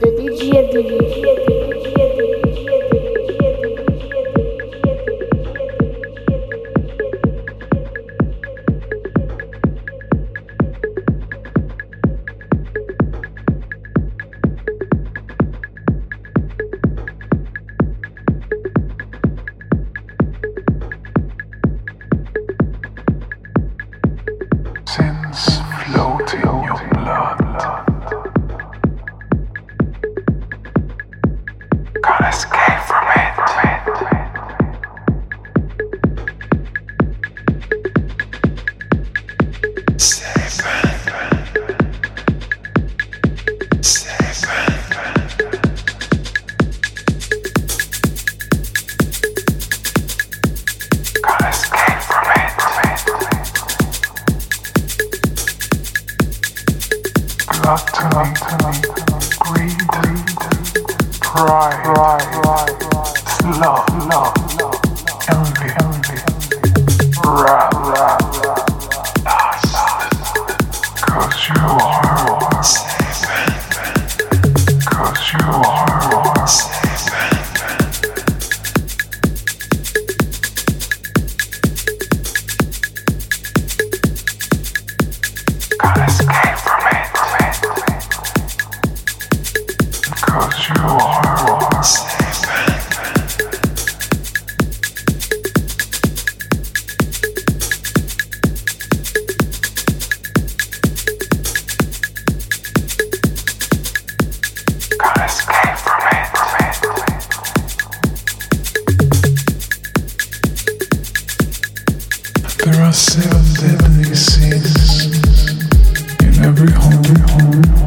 Dedi ciğer dedi. myself deadly sins in every home. Every home.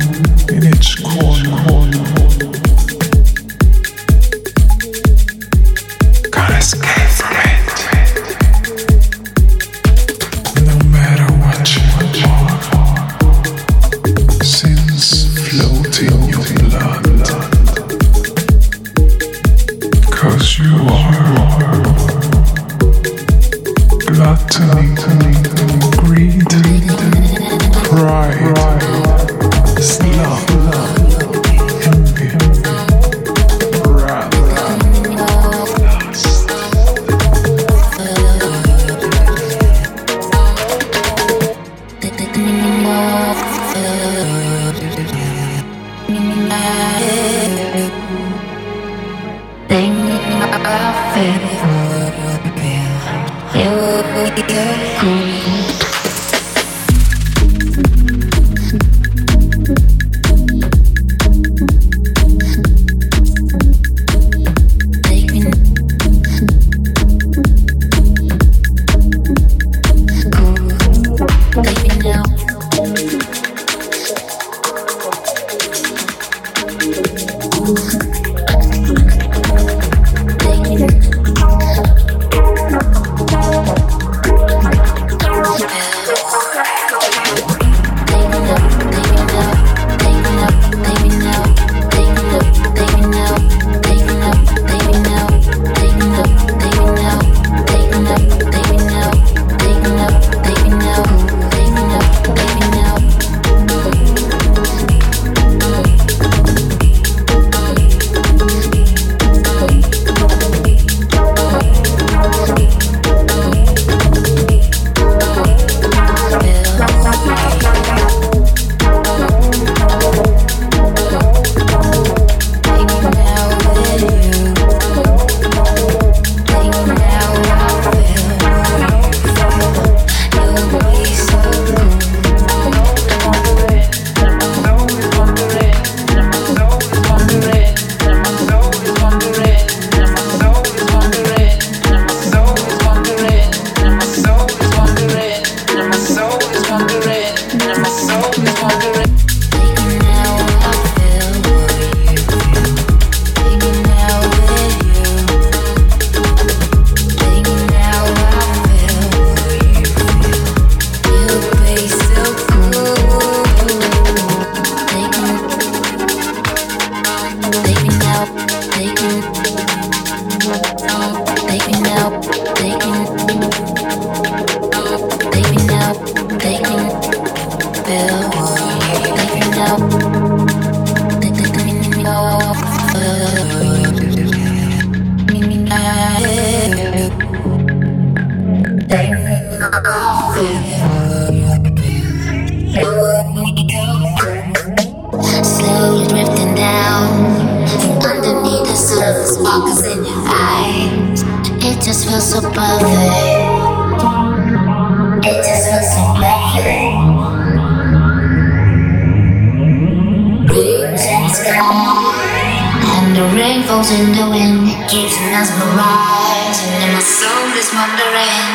Soul is wandering.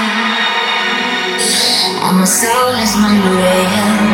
And my soul is wandering.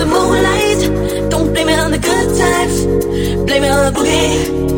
the moonlight. Don't blame it on the good times, blame it on the boogie.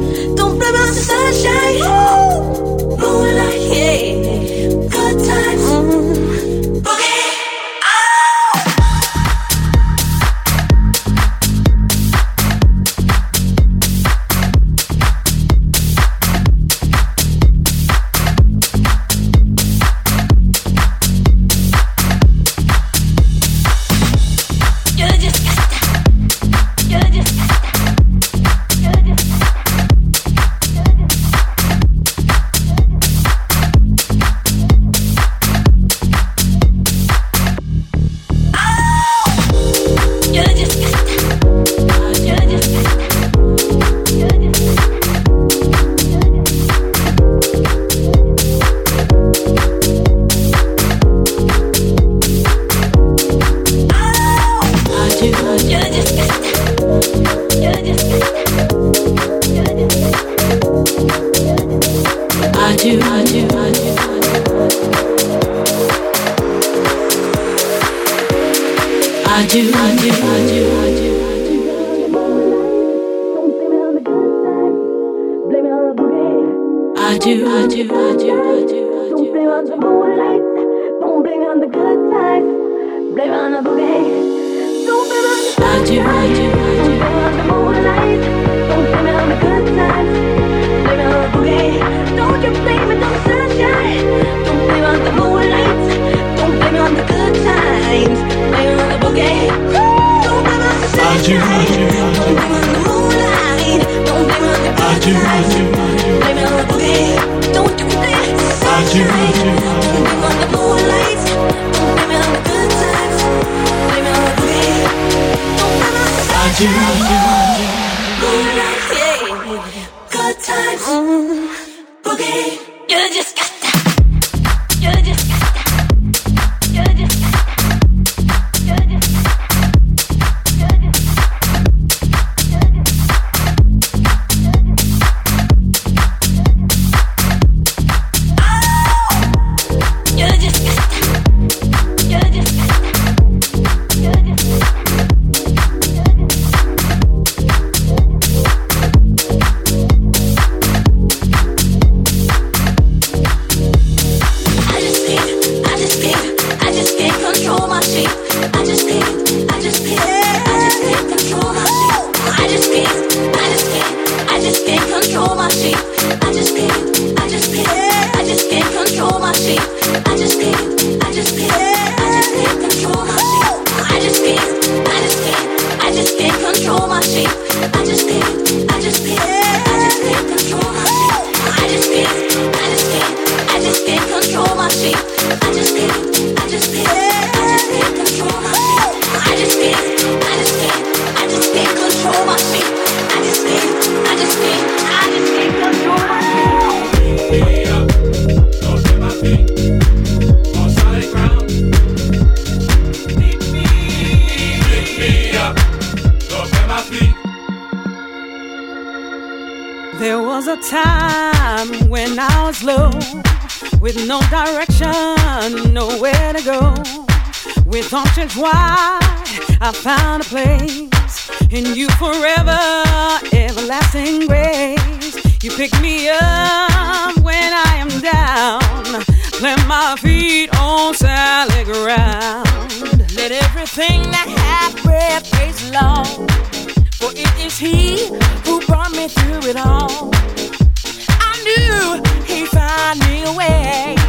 you. Options wide. I found a place in you forever, everlasting grace. You pick me up when I am down, plant my feet on solid ground. Let everything that hath breath praise the Lord, for it is He who brought me through it all. I knew He'd find me a way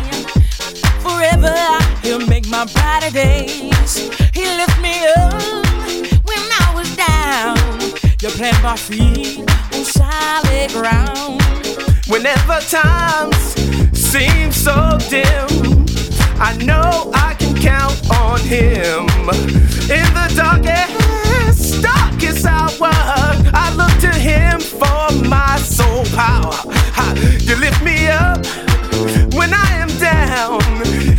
forever. He'll make my brighter days. He lift me up when I was down. You plant my feet on solid ground. Whenever times seem so dim, I know I can count on him. In the darkest, darkest hour, I look to him for my soul power. You lift me up when I am down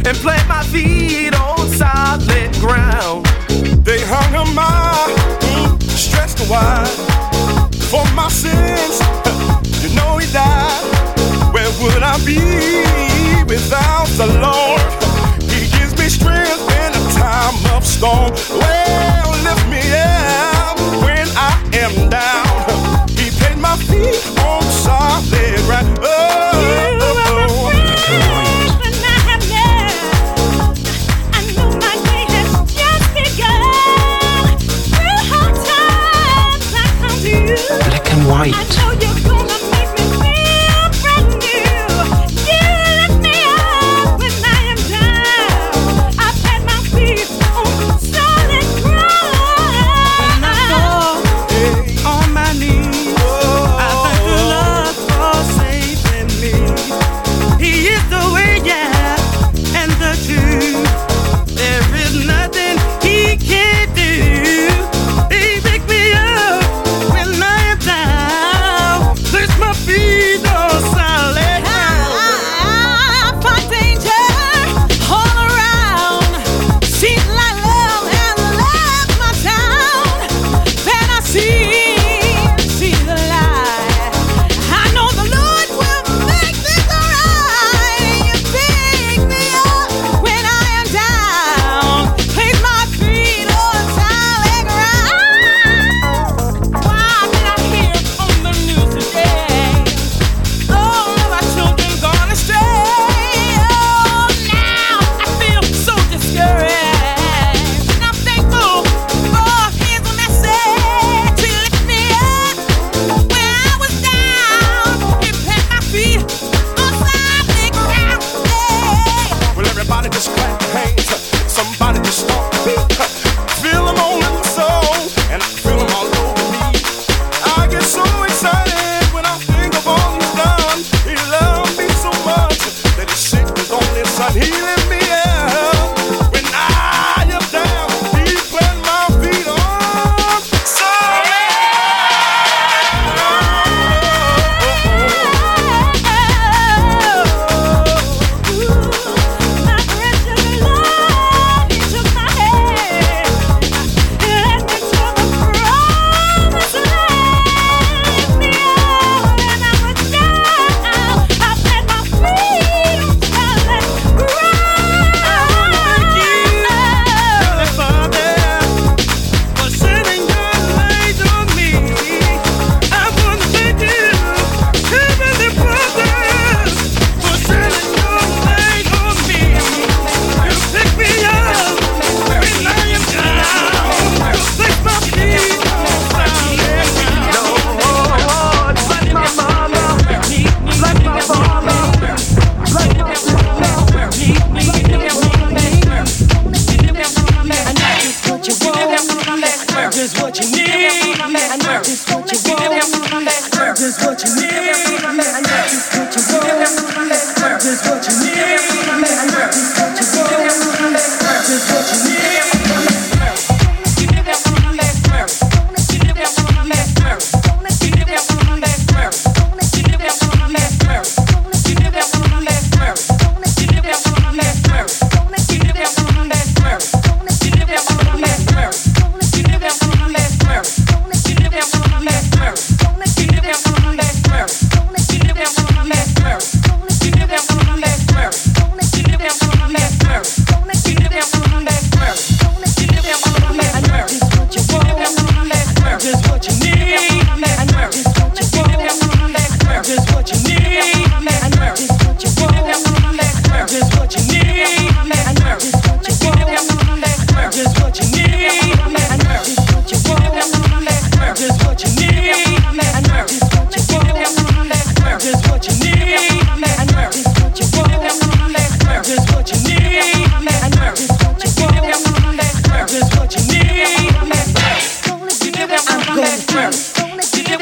and plant my feet on solid ground. They hung a mile, stretched wide for my sins. You know he died. Where would I be without the Lord? He gives me strength in a time of storm. Well, white.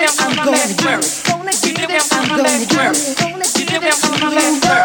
I'm gonna get it. I'm gonna get it. I'm gonna get.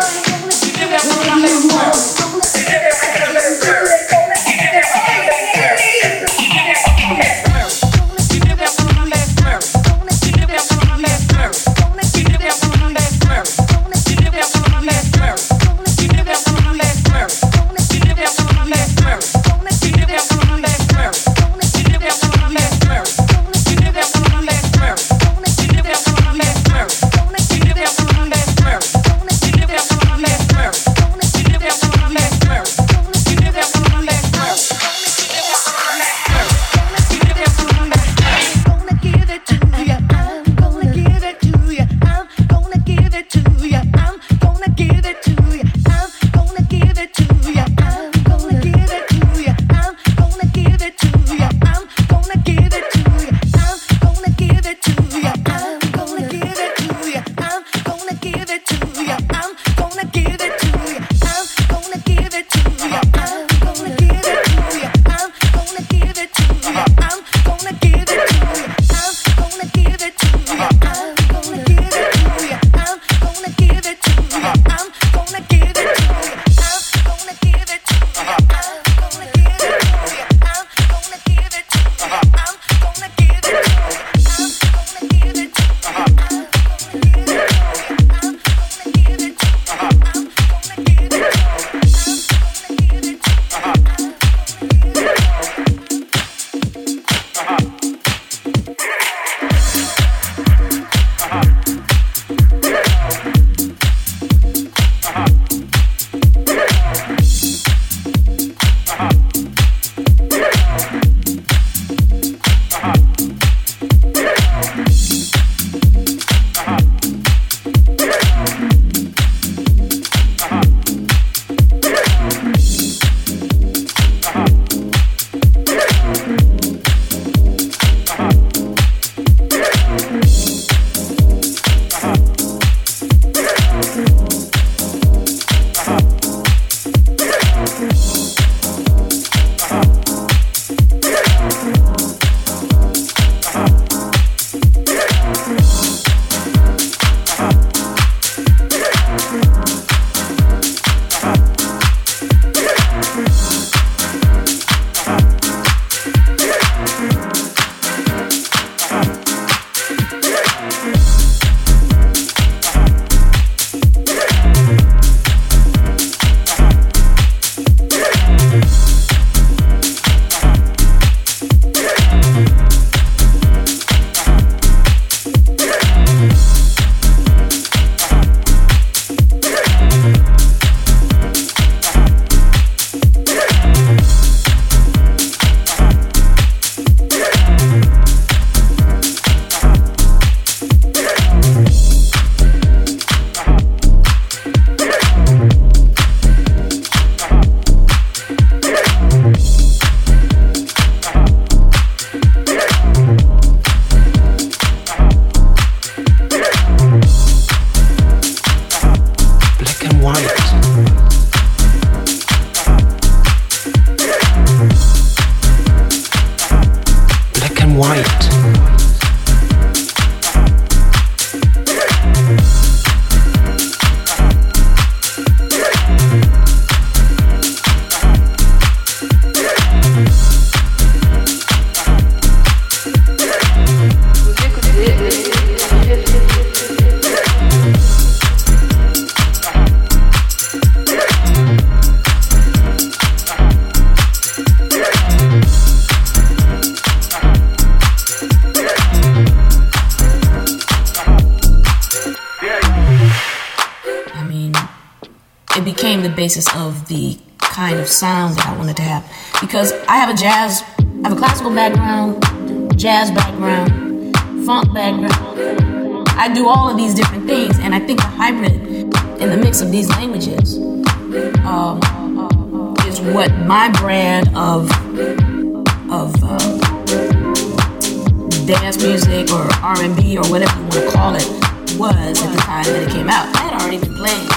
Classical background, jazz background, funk background. I do all of these different things, and I think the hybrid in the mix of these languages um, is what my brand of of uh, dance music or R&B or whatever you want to call it was at the time that it came out. I had already been playing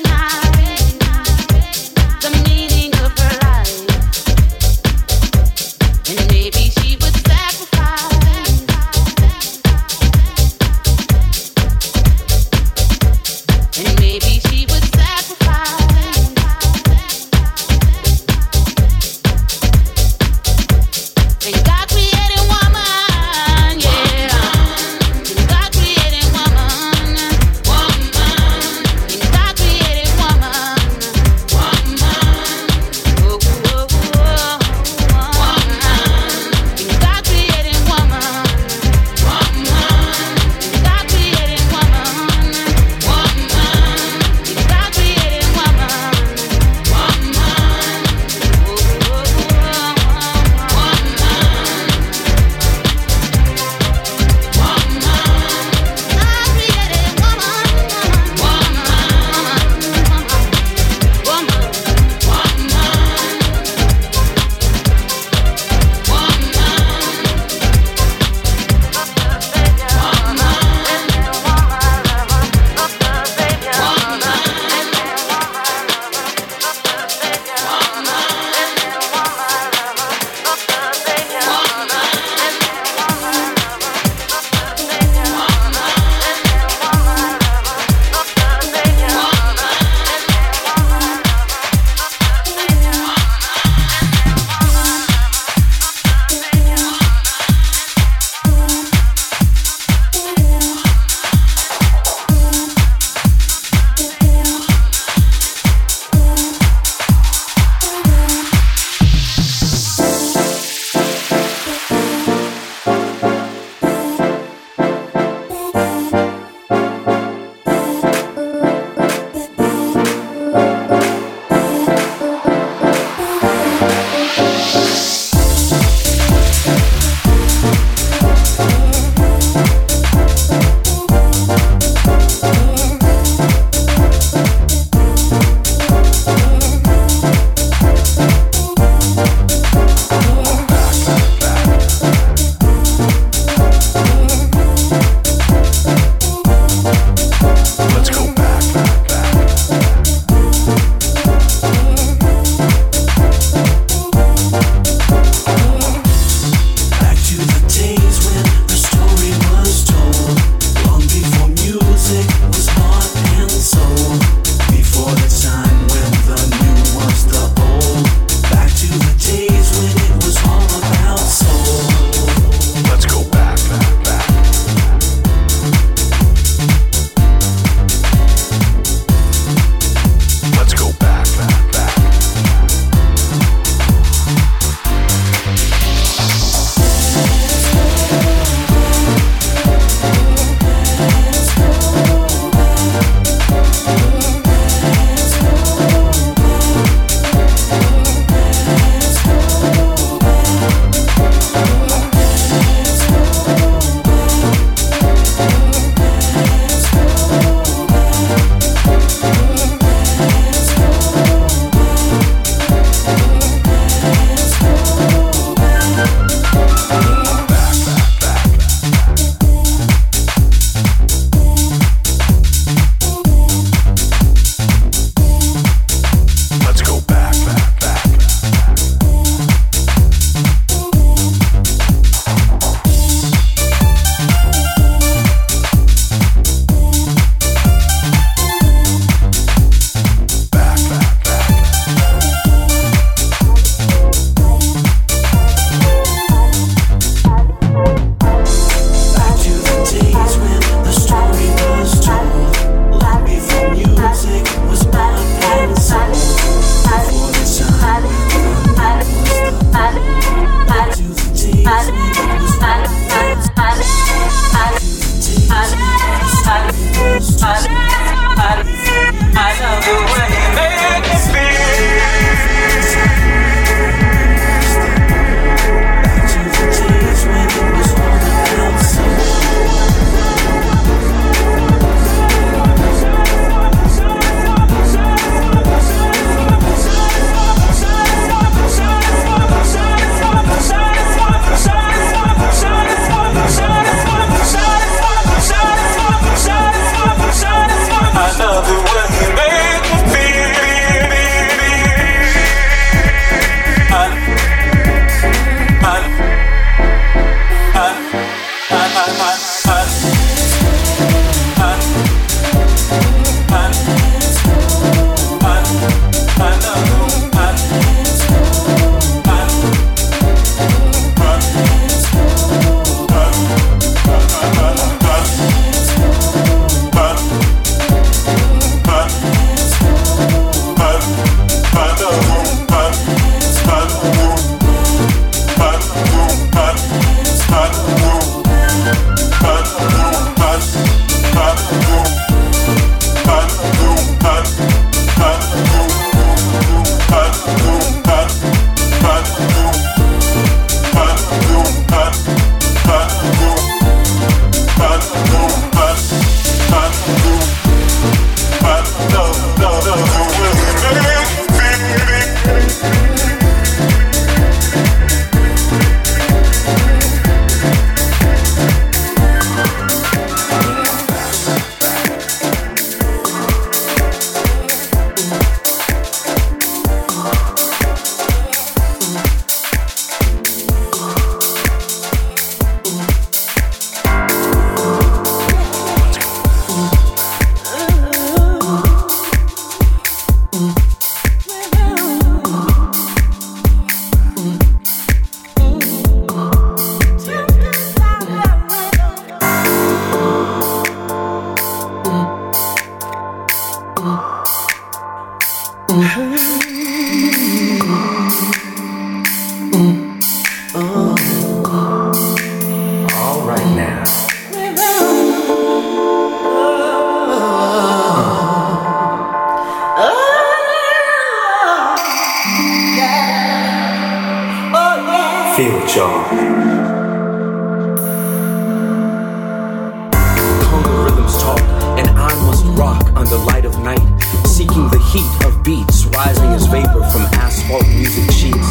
night, seeking the heat of beats rising as vapor from asphalt music sheets.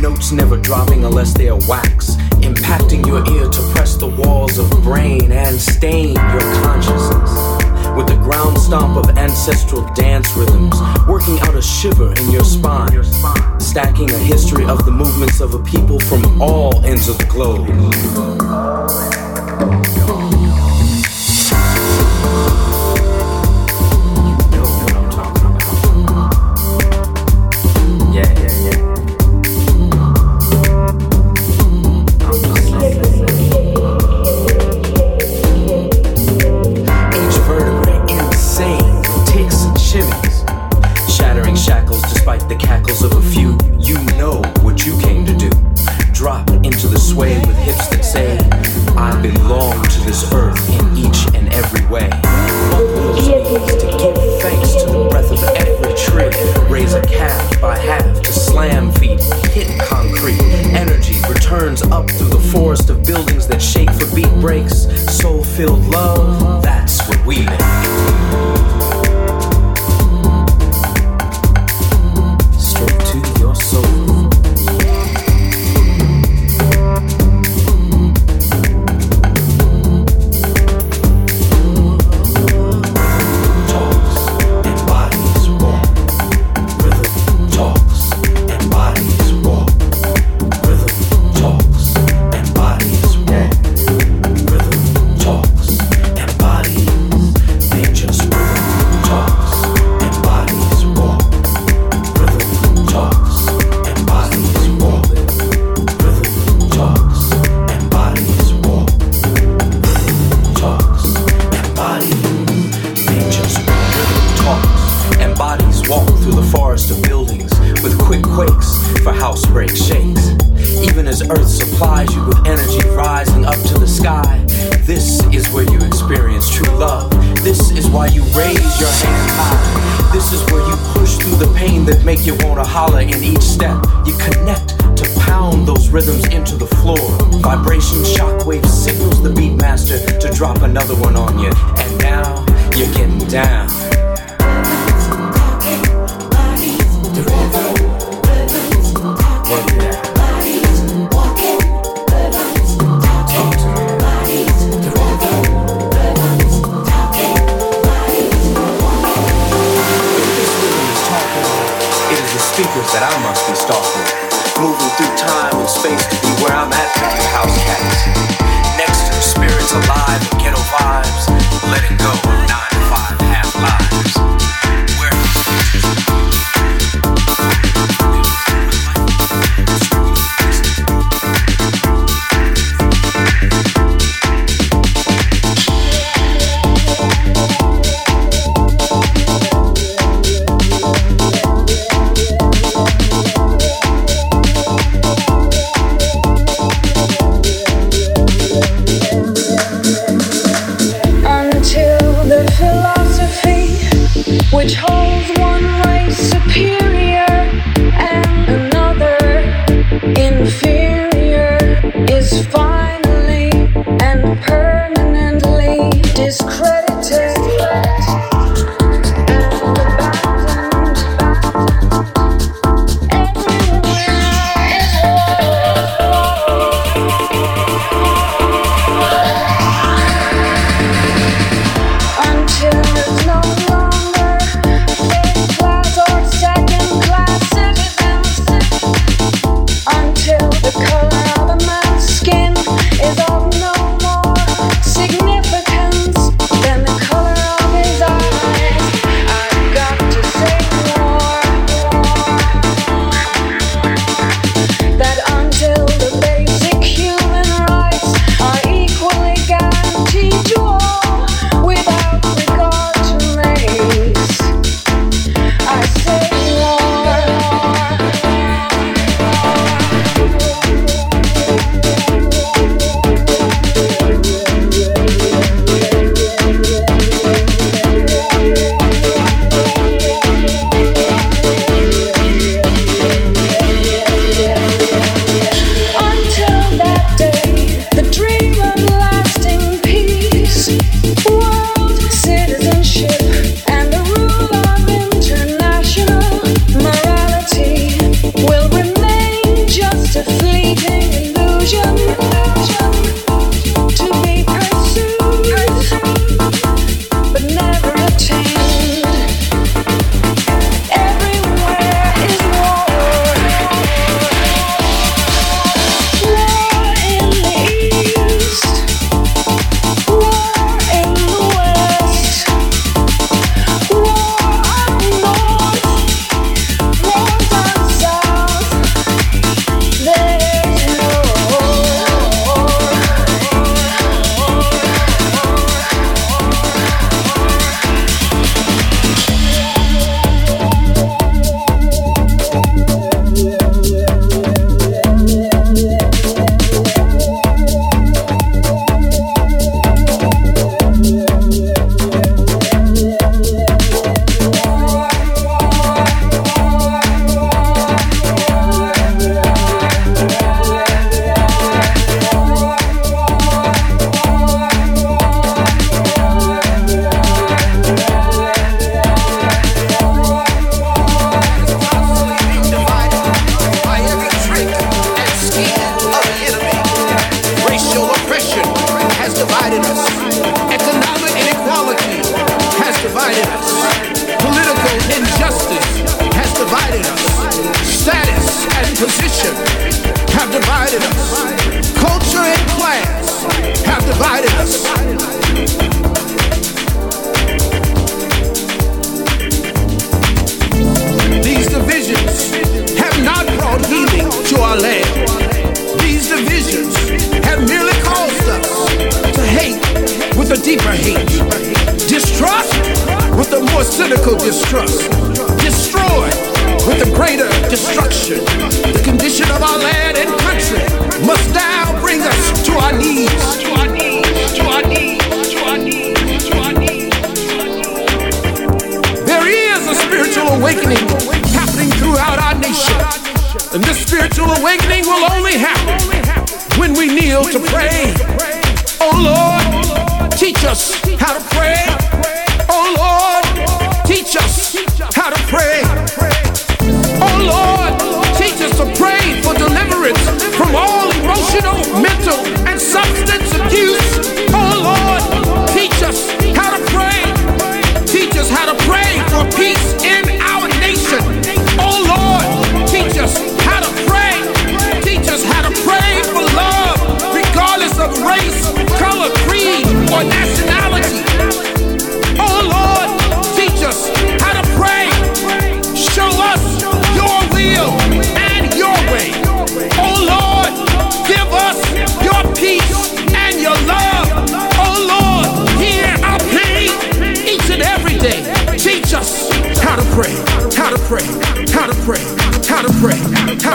Notes never dropping unless they are wax, impacting your ear to press the walls of brain and stain your consciousness with the ground stomp of ancestral dance rhythms, working out a shiver in your spine, stacking a history of the movements of a people from all ends of the globe. Holler in each step. You connect to pound those rhythms into the floor. Vibration, shockwave signals the beat master to drop another one on you. And now you're getting down. Must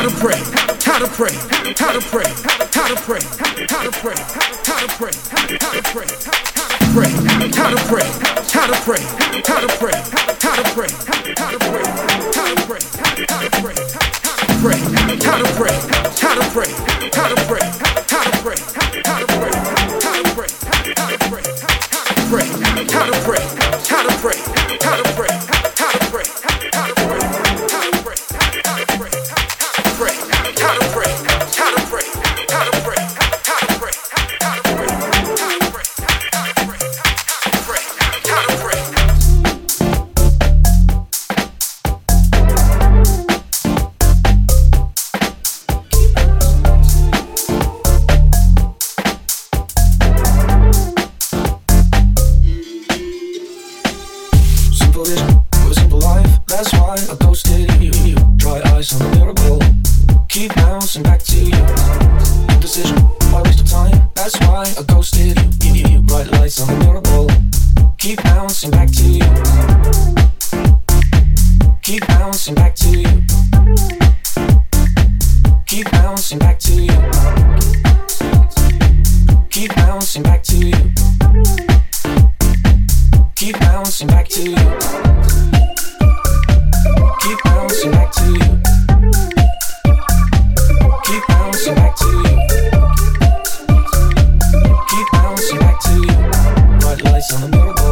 how to pray, how to pray, how to pray, how to pray, how to pray, how to pray, how to pray, how to pray, how to pray, how to pray, how to pray. That's why I ghosted you. You, you, bright lights on the mirror wall. Keep bouncing back to you. Keep bouncing back to you. Keep bouncing back to you. Keep bouncing back to you. Keep bouncing back to you. Yes, I know.